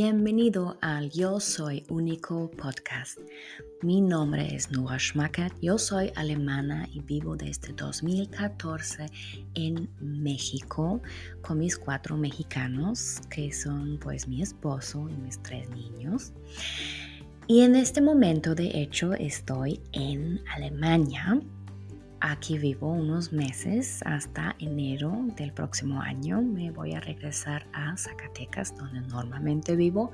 Bienvenido al Yo Soy Único podcast. Mi nombre es Nora Schmackert, yo soy alemana y vivo desde 2014 en México con mis cuatro mexicanos que son pues mi esposo y mis tres niños. Y en este momento de hecho estoy en Alemania Aquí vivo unos meses hasta enero del próximo año. Me voy a regresar a Zacatecas, donde normalmente vivo.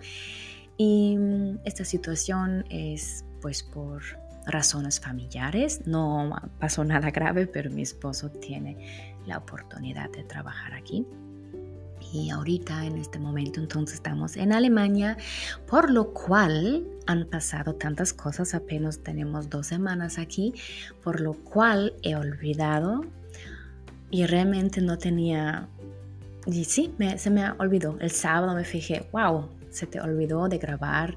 Y mm, esta situación es pues por razones familiares. No pasó nada grave, pero mi esposo tiene la oportunidad de trabajar aquí y ahorita en este momento entonces estamos en Alemania, por lo cual han pasado tantas cosas, apenas tenemos dos semanas aquí, por lo cual he olvidado y realmente no tenía, y sí, se me olvidó, el sábado me fijé, wow, se te olvidó de grabar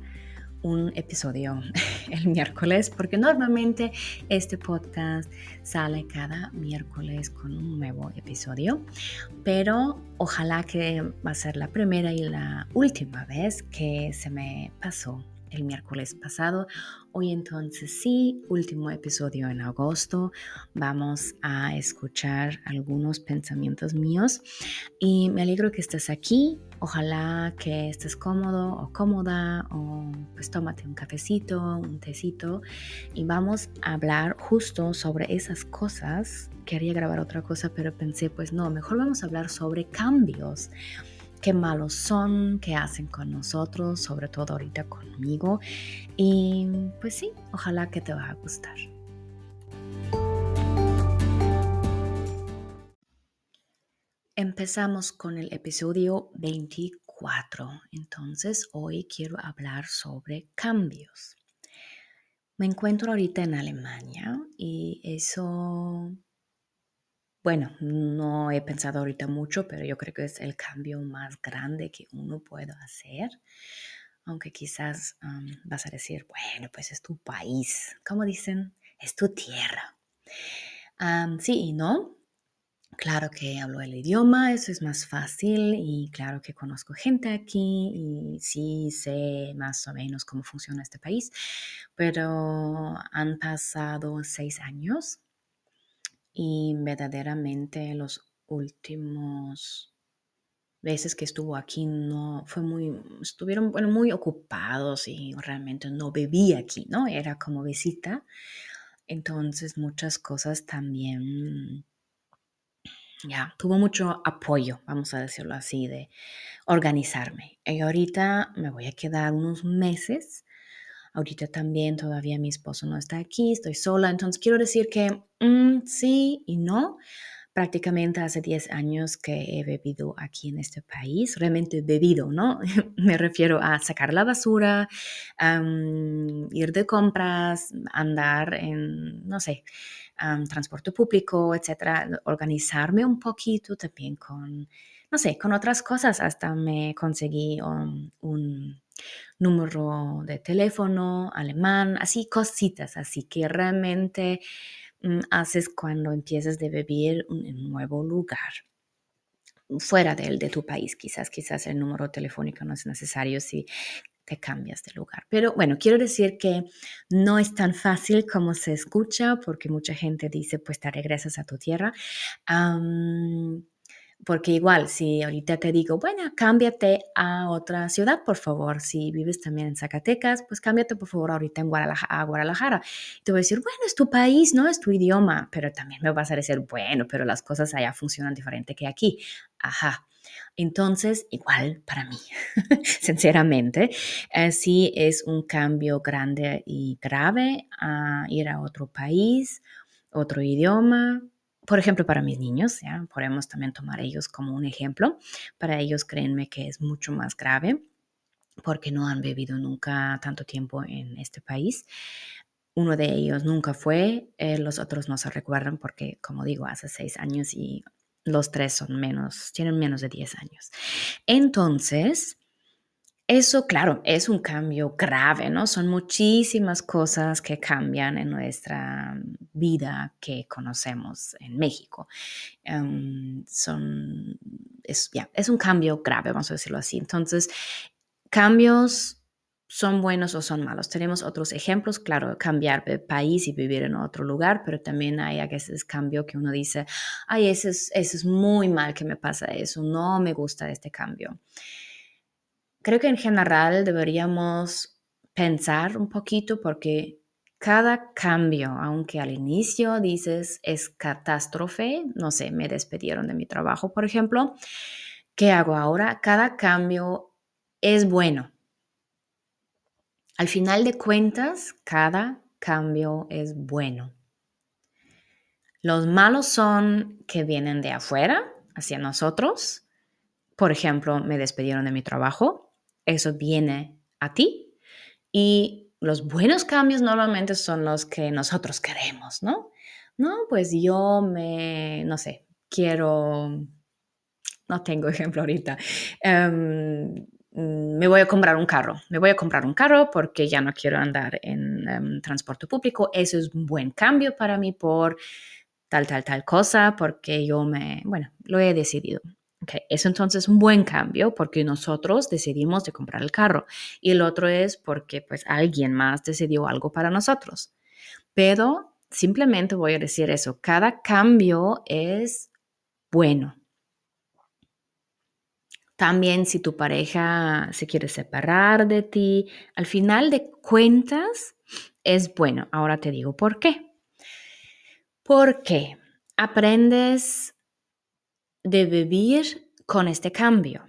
un episodio el miércoles, porque normalmente este podcast sale cada miércoles con un nuevo episodio, pero ojalá que va a ser la primera y la última vez que se me pasó el miércoles pasado. Hoy entonces sí, último episodio en agosto. Vamos a escuchar algunos pensamientos míos y me alegro que estés aquí. Ojalá que estés cómodo o cómoda o pues tómate un cafecito, un tecito y vamos a hablar justo sobre esas cosas. Quería grabar otra cosa, pero pensé pues no, mejor vamos a hablar sobre cambios qué malos son, qué hacen con nosotros, sobre todo ahorita conmigo. Y pues sí, ojalá que te va a gustar. Empezamos con el episodio 24. Entonces hoy quiero hablar sobre cambios. Me encuentro ahorita en Alemania y eso bueno, no he pensado ahorita mucho, pero yo creo que es el cambio más grande que uno puede hacer. Aunque quizás vas a decir, bueno, pues es tu país. Como dicen, es tu tierra. sí y no. Claro que hablo el idioma, eso es más fácil y claro que conozco gente aquí y sí sé más o menos cómo funciona este país, pero han pasado seis años y verdaderamente los últimos veces que estuvo aquí no fue muy estuvieron bueno, muy ocupados y realmente no vivía aquí, ¿no? Era como visita. Entonces muchas cosas también ya tuvo mucho apoyo, vamos a decirlo así, de organizarme. Y ahorita me voy a quedar unos meses Ahorita también todavía mi esposo no está aquí, estoy sola, entonces quiero decir que mm, sí y no. Prácticamente hace 10 años que he bebido aquí en este país, realmente bebido, ¿no? Me refiero a sacar la basura, ir de compras, andar en, no sé, transporte público, etcétera, organizarme un poquito también con, no sé, con otras cosas. Hasta me conseguí un número de teléfono alemán, así cositas, así que realmente mm, haces cuando empiezas de vivir en un nuevo lugar fuera del de tu país, quizás, quizás el número telefónico no es necesario si te cambias de lugar. Pero bueno, quiero decir que no es tan fácil como se escucha, porque mucha gente dice, pues te regresas a tu tierra. Porque igual, si ahorita te digo, bueno, cámbiate a otra ciudad, por favor. Si vives también en Zacatecas, pues cámbiate, por favor, ahorita en Guadalajara, a Guadalajara. te voy a decir, bueno, es tu país, no es tu idioma. Pero también me vas a decir, bueno, pero las cosas allá funcionan diferente que aquí. Ajá. Entonces, igual para mí, sinceramente, eh, sí es un cambio grande y grave a ir a otro país, otro idioma, por ejemplo, para mis niños, ¿ya? podemos también tomar ellos como un ejemplo. Para ellos, créanme que es mucho más grave porque no han vivido nunca tanto tiempo en este país. Uno de ellos nunca fue, eh, los otros no se recuerdan porque, como digo, hace seis años y los tres son menos, tienen menos de diez años. Entonces, eso, claro, es un cambio grave, ¿no? Son muchísimas cosas que cambian en nuestra vida que conocemos en México. Son, es, un cambio grave, vamos a decirlo así. Entonces, cambios son buenos o son malos. Tenemos otros ejemplos, claro, cambiar de país y vivir en otro lugar, pero también hay a veces cambio que uno dice, ay, ese es, es muy mal que me pasa eso, no me gusta este cambio. Creo que en general deberíamos pensar un poquito porque cada cambio, aunque al inicio dices es catástrofe, no sé, me despidieron de mi trabajo, por ejemplo, ¿qué hago ahora? Cada cambio es bueno al final de cuentas, cada cambio es bueno. Los malos son que vienen de afuera hacia nosotros. Por ejemplo, me despidieron de mi trabajo. Eso viene a ti. Y los buenos cambios normalmente son los que nosotros queremos, ¿no? No, pues yo me, no sé, quiero, no tengo ejemplo ahorita. Mm, me voy a comprar un carro, me voy a comprar un carro porque ya no quiero andar en em, transporte público. Eso es un buen cambio para mí por tal, tal, tal cosa, porque yo me, bueno, lo he decidido. Okay. Eso entonces es un buen cambio porque nosotros decidimos de comprar el carro y el otro es porque pues alguien más decidió algo para nosotros. Pero simplemente voy a decir eso, cada cambio es bueno. También si tu pareja se quiere separar de ti, al final de cuentas es bueno. Ahora te digo por qué. Porque aprendes de vivir con este cambio.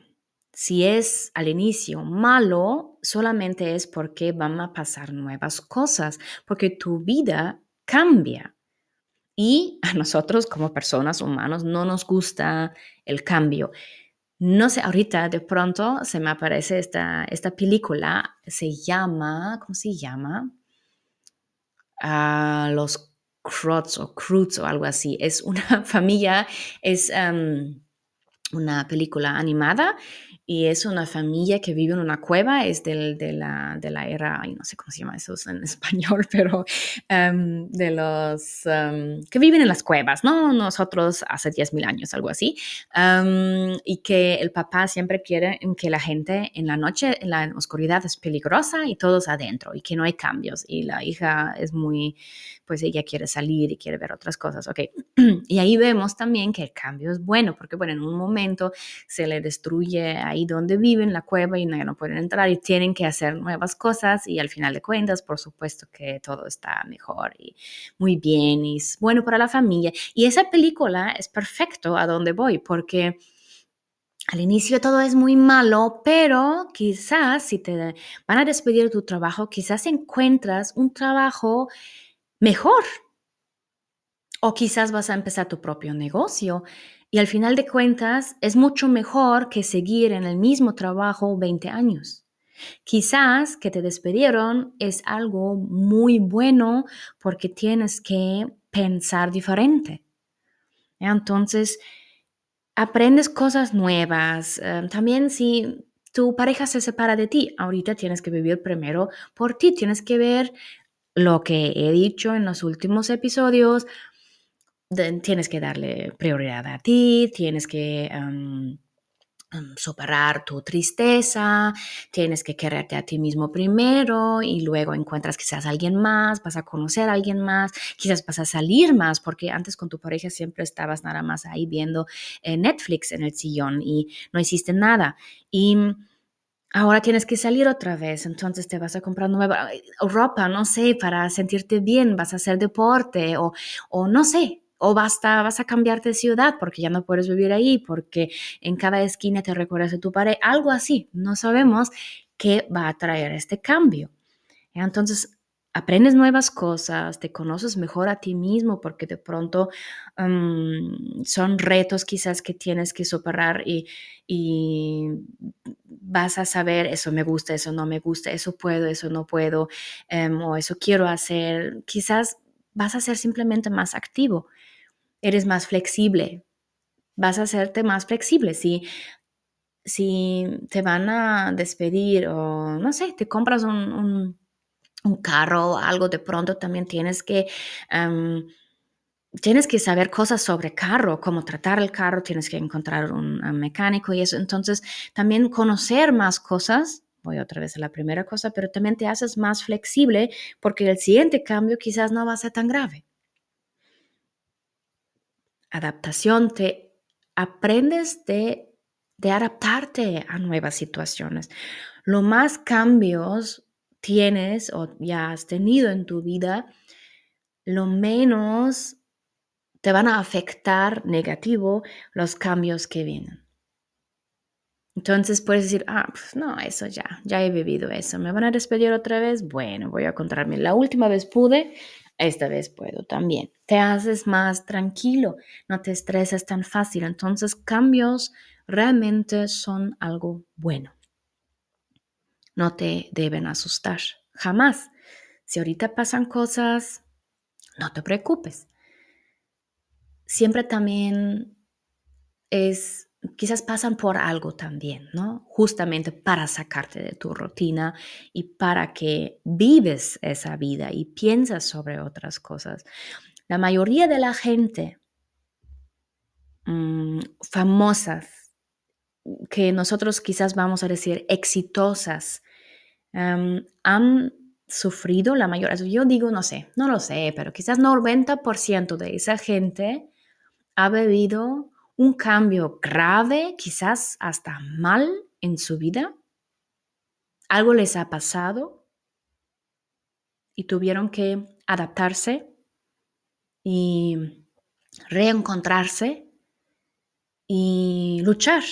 Si es al inicio malo, solamente es porque van a pasar nuevas cosas, porque tu vida cambia. Y a nosotros como personas humanos no nos gusta el cambio. No sé, ahorita de pronto se me aparece esta, esta película, se llama, ¿cómo se llama? Ah, los Crots o Croods o algo así. Es una familia, es em, una película animada y es una familia que vive en una cueva, es del, de, la, de la era, no sé cómo se llama eso en español, pero em, de los em, que viven en las cuevas, ¿no? Nosotros hace 10.000 años, algo así, em, y que el papá siempre quiere que la gente en la noche, en la oscuridad es peligrosa y todos adentro y que no hay cambios y la hija es muy, pues ella quiere salir y quiere ver otras cosas, ¿ok? y ahí vemos también que el cambio es bueno, porque bueno, en un momento se le destruye ahí donde viven, la cueva, y no, no pueden entrar y tienen que hacer nuevas cosas y al final de cuentas, por supuesto que todo está mejor y muy bien y es bueno para la familia. Y esa película es perfecto a donde voy porque... Al inicio todo es muy malo, pero quizás si te van a despedir de tu trabajo, quizás encuentras un trabajo mejor. O quizás vas a empezar tu propio negocio y al final de cuentas, es mucho mejor que seguir en el mismo trabajo 20 años. Quizás que te despidieron es algo muy bueno porque tienes que pensar diferente. Entonces, aprendes cosas nuevas. Eh, también si tu pareja se separa de ti, ahorita tienes que vivir primero por ti, tienes que ver lo que he dicho en los últimos episodios, tienes que darle prioridad a ti, tienes que superar tu tristeza, tienes que quererte a ti mismo primero y luego encuentras quizás a alguien más, vas a conocer a alguien más, quizás vas a salir más, porque antes con tu pareja siempre estabas nada más ahí viendo eh, Netflix en el sillón y no hiciste nada. Y ahora tienes que salir otra vez, entonces te vas a comprar nueva ropa, no sé, para sentirte bien, vas a hacer deporte o no sé, o basta, vas a cambiarte de ciudad porque ya no puedes vivir ahí, porque en cada esquina te recuerdas de tu pared, algo así. No sabemos qué va a traer este cambio. Entonces, aprendes nuevas cosas, te conoces mejor a ti mismo porque de pronto mm, son retos quizás que tienes que superar y, vas a saber eso me gusta, eso no me gusta, eso puedo, eso no puedo em, o eso quiero hacer. Quizás vas a ser simplemente más activo eres más flexible, vas a hacerte más flexible. Si, si te van a despedir o no sé, te compras un, un, carro o algo, de pronto también tienes que... Em, tienes que saber cosas sobre carro, cómo tratar el carro, tienes que encontrar un, mecánico y eso. Entonces, también conocer más cosas voy otra vez a la primera cosa, pero también te haces más flexible porque el siguiente cambio quizás no va a ser tan grave. Adaptación, te aprendes de, de adaptarte a nuevas situaciones. Lo más cambios tienes o ya has tenido en tu vida, lo menos te van a afectar negativo los cambios que vienen. Entonces puedes decir, ah, pues no, eso ya, ya he vivido eso. ¿Me van a despedir otra vez? Bueno, voy a contarme. La última vez pude, esta vez puedo también. Te haces más tranquilo, no te estresas tan fácil. Entonces cambios realmente son algo bueno. No te deben asustar, jamás. Si ahorita pasan cosas, no te preocupes. Siempre también es quizás pasan por algo también, ¿no? Justamente para sacarte de tu rutina y para que vives esa vida y piensas sobre otras cosas. La mayoría de la gente mm, famosas, que nosotros quizás vamos a decir exitosas, han sufrido la mayoría, yo digo, no sé, no lo sé, pero quizás 90% de esa gente ha bebido un cambio grave, quizás hasta mal en su vida? ¿Algo les ha pasado? Y tuvieron que adaptarse y reencontrarse y luchar.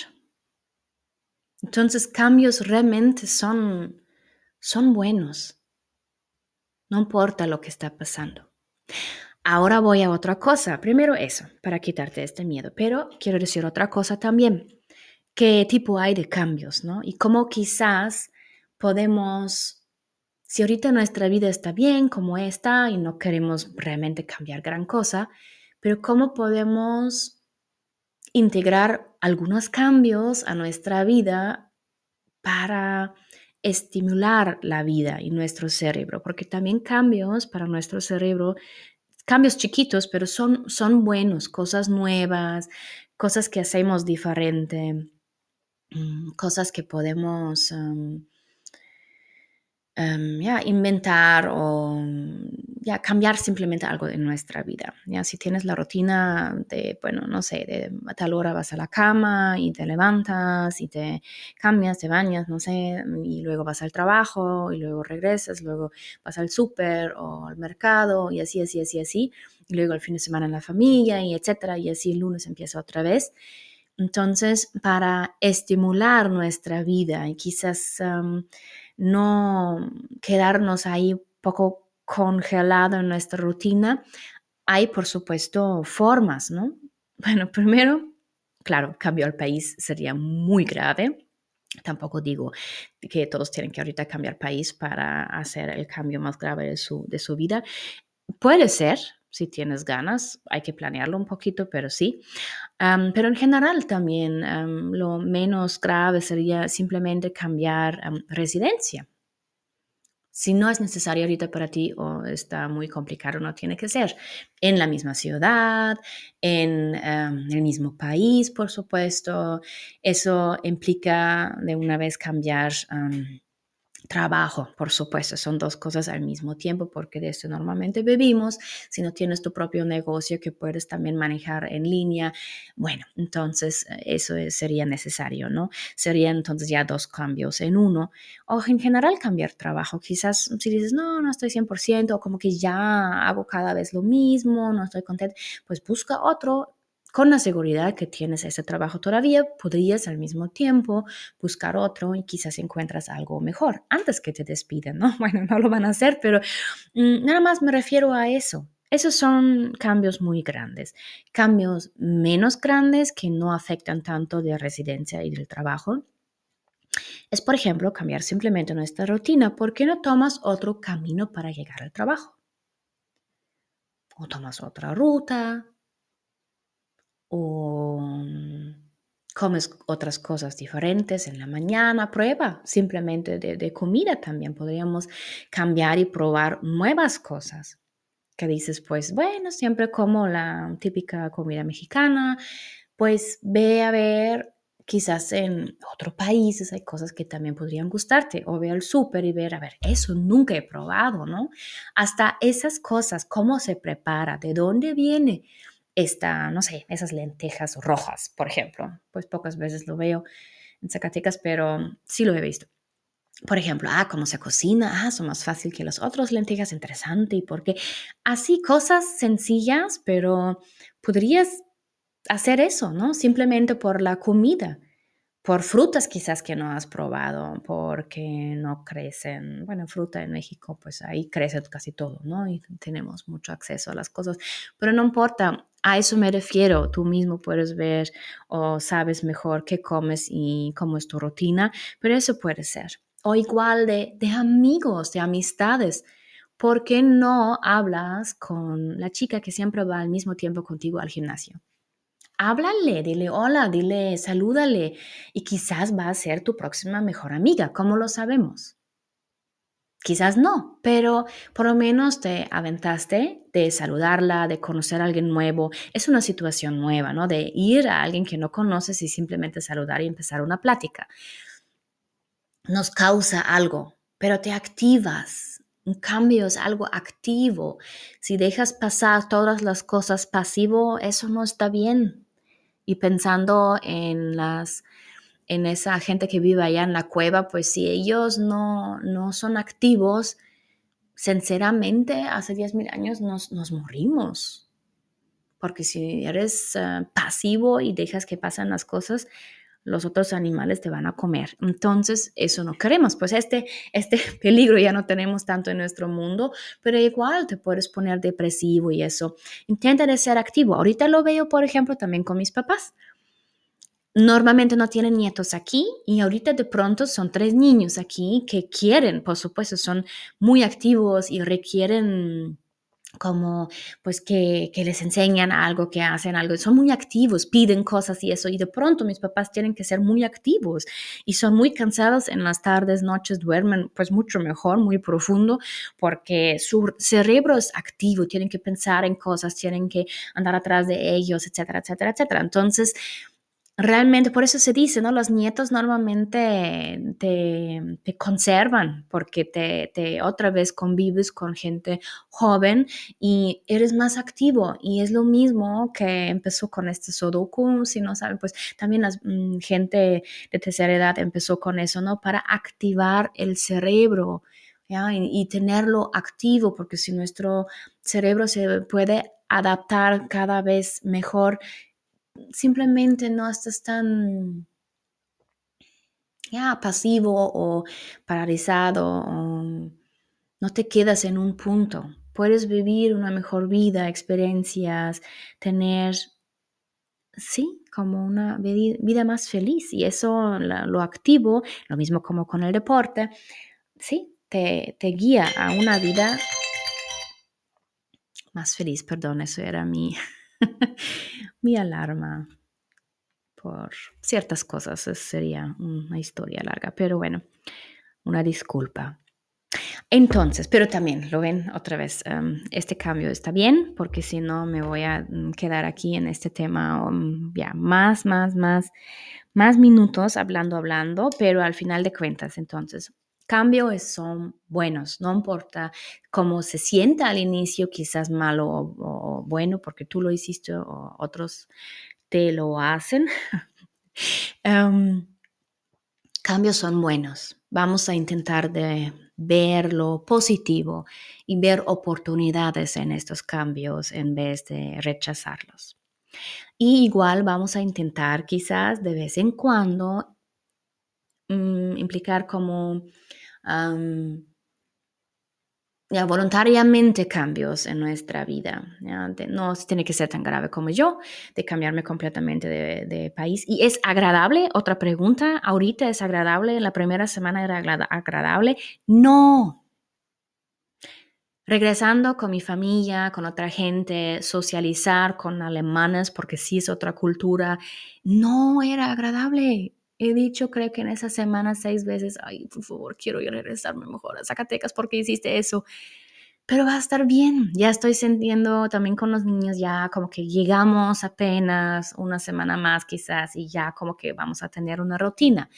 Entonces cambios realmente son, son buenos. No importa lo que está pasando. Ahora voy a otra cosa. Primero eso, para quitarte este miedo. Pero quiero decir otra cosa también. ¿Qué tipo hay de cambios, no? Y cómo quizás podemos, si ahorita nuestra vida está bien como está y no queremos realmente cambiar gran cosa, pero cómo podemos integrar algunos cambios a nuestra vida para estimular la vida y nuestro cerebro, porque también cambios para nuestro cerebro cambios chiquitos, pero son, son buenos, cosas nuevas, cosas que hacemos diferente, mm, cosas que podemos Em, ya, inventar o ya cambiar simplemente algo de nuestra vida. Ya, si tienes la rutina de, bueno, no sé, de a tal hora vas a la cama y te levantas y te cambias, te bañas, no sé, y luego vas al trabajo y luego regresas, luego vas al súper o al mercado y así, así, así, así, y luego el fin de semana en la familia y etcétera, y así el lunes empieza otra vez. Entonces, para estimular nuestra vida y quizás no quedarnos ahí poco congelado en nuestra rutina, hay por supuesto formas, ¿no? Bueno, primero, claro, cambio al país sería muy grave. Tampoco digo que todos tienen que ahorita cambiar país para hacer el cambio más grave de su, de su vida. Puede ser, si tienes ganas, hay que planearlo un poquito, pero sí. pero en general también lo menos grave sería simplemente cambiar residencia. Si no es necesario ahorita para ti o está muy complicado, no tiene que ser en la misma ciudad, en el mismo país, por supuesto. Eso implica de una vez cambiar Trabajo, por supuesto, son dos cosas al mismo tiempo porque de eso normalmente vivimos. Si no tienes tu propio negocio que puedes también manejar en línea, bueno, entonces eh, eso sería necesario, ¿no? Sería entonces ya dos cambios en uno. O en general cambiar trabajo. Quizás si dices, no, no estoy 100% o como que ya hago cada vez lo mismo, no estoy contento, pues busca otro con la seguridad que tienes ese trabajo todavía, podrías al mismo tiempo buscar otro y quizás encuentras algo mejor antes que te despiden, ¿no? Bueno, no lo van a hacer, pero mm, nada más me refiero a eso. Esos son cambios muy grandes. Cambios menos grandes que no afectan tanto de residencia y del trabajo. Es, por ejemplo, cambiar simplemente nuestra rutina. ¿Por qué no tomas otro camino para llegar al trabajo? O tomas otra ruta, o mm, comes otras cosas diferentes en la mañana, prueba simplemente de, comida también. Podríamos cambiar y probar nuevas cosas. Que dices, pues bueno, siempre como la típica comida mexicana, pues ve a ver quizás en otros países hay cosas que también podrían gustarte o ver el súper y ver, a ver, eso nunca he probado, ¿no? Hasta esas cosas, cómo se prepara, de dónde viene esta, no sé, esas lentejas rojas, por ejemplo. Pues pocas veces lo veo en Zacatecas, pero sí lo he visto. Por ejemplo, ah, cómo se cocina, ah, son más fácil que las otras lentejas, interesante, y porque así cosas sencillas, pero podrías hacer eso, ¿no? Simplemente por la comida, por frutas quizás que no has probado, porque no crecen, bueno, fruta en México, pues ahí crece casi todo, ¿no? Y tenemos mucho acceso a las cosas, pero no importa, a eso me refiero, tú mismo puedes ver o sabes mejor qué comes y cómo es tu rutina, pero eso puede ser. O igual de, de amigos, de amistades. ¿Por qué no hablas con la chica que siempre va al mismo tiempo contigo al gimnasio? Háblale, dile hola, dile salúdale y quizás va a ser tu próxima mejor amiga, ¿cómo lo sabemos? Quizás no, pero por lo menos te aventaste de saludarla, de conocer a alguien nuevo. Es una situación nueva, ¿no? De ir a alguien que no conoces y simplemente saludar y empezar una plática. Nos causa algo, pero te activas, un cambio es algo activo. Si dejas pasar todas las cosas pasivo, eso no está bien y pensando en las en esa gente que vive allá en la cueva, pues si ellos no, no son activos, sinceramente, hace 10.000 años nos, nos, morimos. Porque si eres eh, pasivo y dejas que pasen las cosas, los otros animales te van a comer. Entonces, eso no queremos. Pues este, este peligro ya no tenemos tanto en nuestro mundo, pero igual te puedes poner depresivo y eso. Intenta de ser activo. Ahorita lo veo, por ejemplo, también con mis papás. Normalmente no tienen nietos aquí y ahorita de pronto son tres niños aquí que quieren, por supuesto, son muy activos y requieren como pues que, que, les enseñan algo, que hacen algo, son muy activos, piden cosas y eso, y de pronto mis papás tienen que ser muy activos y son muy cansados en las tardes, noches, duermen pues mucho mejor, muy profundo, porque su cerebro es activo, tienen que pensar en cosas, tienen que andar atrás de ellos, etcétera, etcétera, etcétera. Entonces, realmente, por eso se dice, ¿no? Los nietos normalmente te, conservan porque te, otra vez convives con gente joven y eres más activo. Y es lo mismo que empezó con este Sudoku, si no saben, pues también la mm, gente de tercera edad empezó con eso, ¿no? Para activar el cerebro. ¿Ya? Y tenerlo activo, porque si nuestro cerebro se puede adaptar cada vez mejor simplemente no estás tan ya pasivo o paralizado, no te quedas en un punto. Puedes vivir una mejor vida, experiencias, tener, sí, como una vida más feliz. Y eso lo activo, lo mismo como con el deporte, sí, te, te guía a una vida más feliz. Perdón, eso era mi, mi alarma por ciertas cosas. Sería una historia larga, pero bueno, una disculpa. Entonces, pero también, lo ven otra vez, em, este cambio está bien, porque si no me voy a mm, quedar aquí en este tema um, ya más, más, más, más minutos hablando, hablando, pero al final de cuentas, entonces, cambios son buenos, no importa cómo se sienta al inicio, quizás malo o, bueno, porque tú lo hiciste o otros te lo hacen. Em, cambios son buenos. Vamos a intentar de ver lo positivo y ver oportunidades en estos cambios en vez de rechazarlos. Y igual vamos a intentar quizás de vez en cuando mm, implicar como ya, voluntariamente cambios en nuestra vida. no tiene que ser tan grave como yo, de cambiarme completamente de, de, país. ¿Y es agradable? Otra pregunta, ¿ahorita es agradable? ¿La primera semana era agradable? No. Regresando con mi familia, con otra gente, socializar con alemanes, porque sí es otra cultura, no era agradable. He dicho, creo que en esa semana seis veces, ay, por favor, quiero ir a regresarme mejor a Zacatecas porque hiciste eso. pero va a estar bien. Ya estoy sintiendo también con los niños, ya como que llegamos apenas una semana más quizás y ya como que vamos a tener una rutina,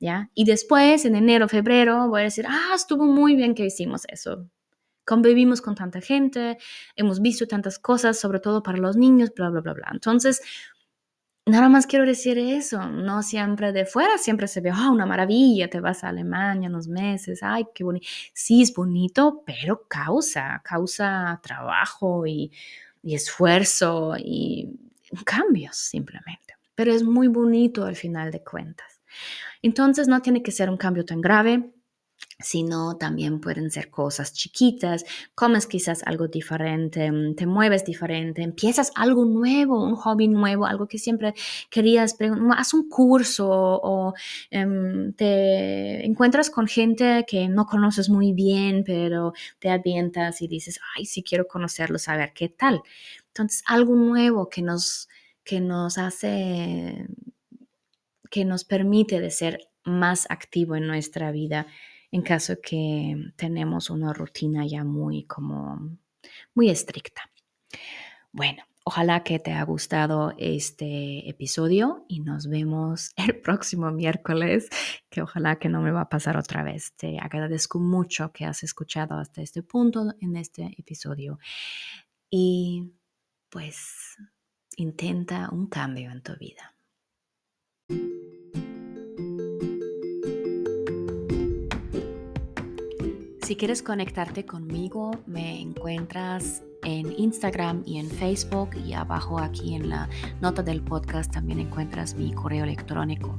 ¿ya? Y después, en enero, febrero, voy a decir, ah, estuvo muy bien que hicimos eso. Convivimos con tanta gente, hemos visto tantas cosas, sobre todo para los niños, bla, bla, bla, bla. Entonces, Nada más quiero decir eso, no siempre de fuera, siempre se ve, oh, una maravilla, te vas a Alemania unos meses, ay, qué bonito. Sí, es bonito, pero causa, causa trabajo y, y esfuerzo y cambios simplemente. Pero es muy bonito al final de cuentas. Entonces no tiene que ser un cambio tan grave, sino también pueden ser cosas chiquitas, comes quizás algo diferente, mm, te mueves diferente, empiezas algo nuevo, un hobby nuevo, algo que siempre querías, haz un curso o em, te encuentras con gente que no conoces muy bien, pero te avientas y dices, ay, sí quiero conocerlo, saber qué tal. Entonces, algo nuevo que nos, que nos hace, que nos permite de ser más activo en nuestra vida en caso que tenemos una rutina ya muy como muy estricta. Bueno, ojalá que te haya gustado este episodio y nos vemos el próximo miércoles, que ojalá que no me va a pasar otra vez. Te agradezco mucho que has escuchado hasta este punto en este episodio y pues intenta un cambio en tu vida. Si quieres conectarte conmigo, me encuentras en Instagram y en Facebook y abajo aquí en la nota del podcast también encuentras mi correo electrónico.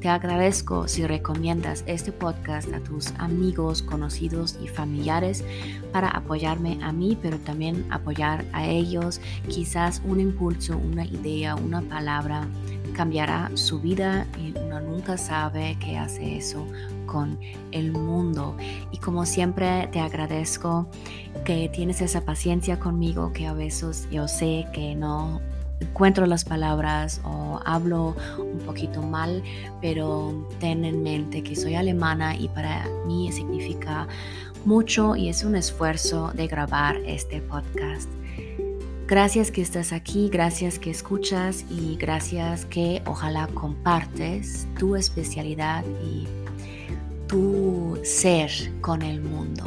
Te agradezco si recomiendas este podcast a tus amigos, conocidos y familiares para apoyarme a mí, pero también apoyar a ellos. Quizás un impulso, una idea, una palabra cambiará su vida y uno nunca sabe qué hace eso con el mundo. Y como siempre te agradezco que tienes esa paciencia conmigo, que a veces yo sé que no encuentro las palabras o hablo un poquito mal, pero ten en mente que soy alemana y para mí significa mucho y es un esfuerzo de grabar este podcast. Gracias que estás aquí, gracias que escuchas y gracias que ojalá compartes tu especialidad y tu ser con el mundo.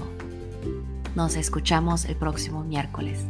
Nos escuchamos el próximo miércoles.